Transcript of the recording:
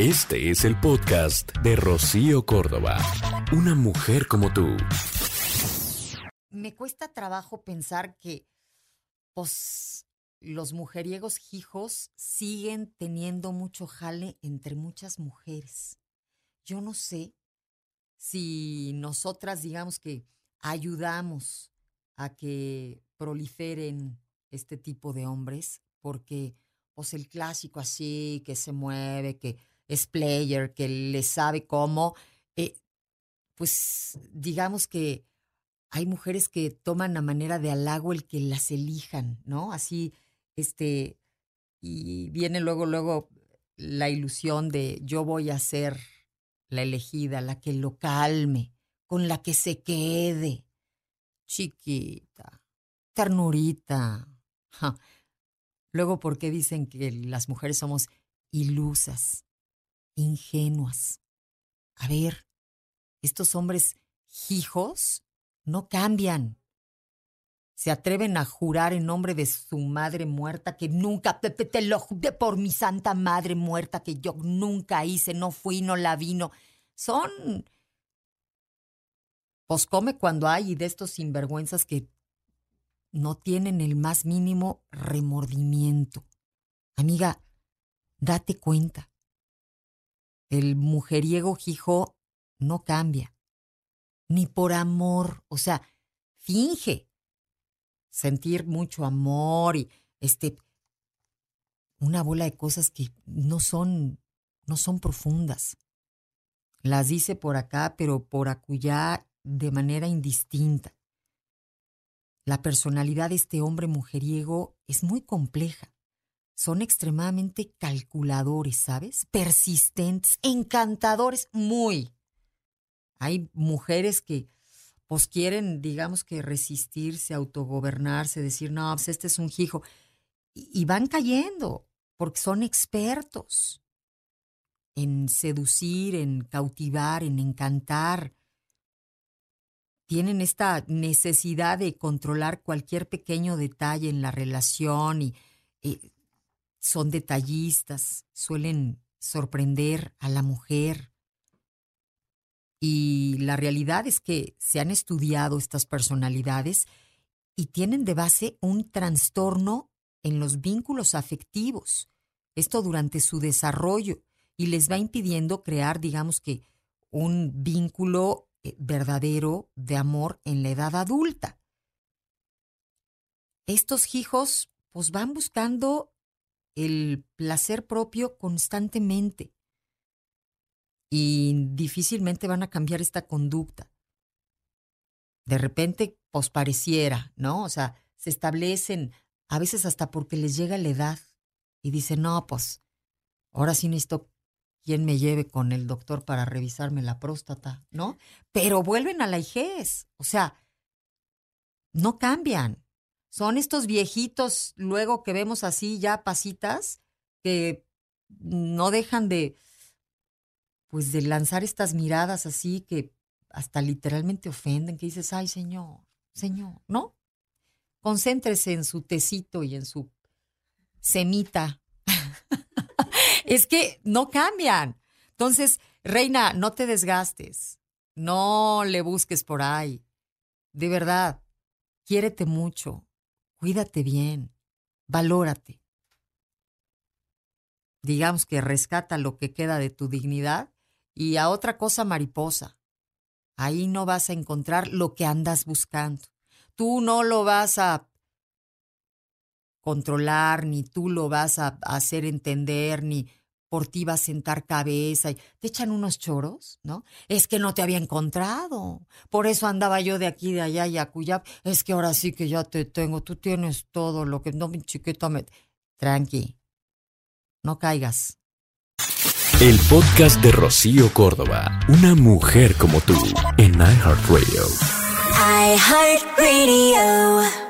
Este es el podcast de Rocío Córdoba. Una mujer como tú. Me cuesta trabajo pensar que, pues, los mujeriegos hijos siguen teniendo mucho jale entre muchas mujeres. Yo no sé si nosotras, digamos que ayudamos a que proliferen este tipo de hombres, porque pues el clásico así, que se mueve, que es player, que le sabe cómo, eh, pues digamos que hay mujeres que toman a manera de halago el que las elijan, ¿no? Así, este, y viene luego, luego la ilusión de yo voy a ser la elegida, la que lo calme, con la que se quede. Chiquita, ternurita. Luego, ¿por qué dicen que las mujeres somos ilusas, ingenuas? A ver, estos hombres hijos no cambian. Se atreven a jurar en nombre de su madre muerta que nunca, te, te lo juro por mi santa madre muerta que yo nunca hice, no fui, no la vino. Son. Pues come cuando hay y de estos sinvergüenzas que no tienen el más mínimo remordimiento. Amiga, date cuenta. El mujeriego hijo no cambia, ni por amor, o sea, finge sentir mucho amor y este una bola de cosas que no son no son profundas. Las dice por acá, pero por acullá de manera indistinta. La personalidad de este hombre mujeriego es muy compleja. Son extremadamente calculadores, ¿sabes? Persistentes, encantadores, muy. Hay mujeres que pues quieren, digamos que resistirse, autogobernarse, decir, no, pues este es un hijo. Y, van cayendo, porque son expertos en seducir, en cautivar, en encantar, tienen esta necesidad de controlar cualquier pequeño detalle en la relación y eh, son detallistas, suelen sorprender a la mujer. Y la realidad es que se han estudiado estas personalidades y tienen de base un trastorno en los vínculos afectivos. Esto durante su desarrollo y les va impidiendo crear, digamos que, un vínculo eh, verdadero de amor en la edad adulta. Estos hijos pues van buscando el placer propio constantemente y difícilmente van a cambiar esta conducta. De repente, pues pareciera, ¿no? O sea, se establecen, a veces hasta porque les llega la edad y dicen, no, pues, ahora sí necesito quién me lleve con el doctor para revisarme la próstata, ¿no? Pero vuelven a la hijez, o sea, no cambian. Son estos viejitos luego que vemos así ya pasitas que no dejan de pues de lanzar estas miradas así que hasta literalmente ofenden, que dices, "Ay, señor, señor", ¿no? Concéntrese en su tecito y en su semita es que no cambian. Entonces, reina, no te desgastes, no le busques por ahí. De verdad, quiérete mucho, cuídate bien, valórate. Digamos que rescata lo que queda de tu dignidad y a otra cosa mariposa. Ahí no vas a encontrar lo que andas buscando. Tú no lo vas a controlar, ni tú lo vas a hacer entender, ni por ti va a sentar cabeza y te echan unos choros, ¿no? Es que no te había encontrado. Por eso andaba yo de aquí, de allá y acullá. Es que ahora sí que ya te tengo. Tú tienes todo lo que no, mi chiquita me. Tranqui. No caigas. El podcast de Rocío Córdoba. Una mujer como tú. En iHeartRadio. iHeartRadio.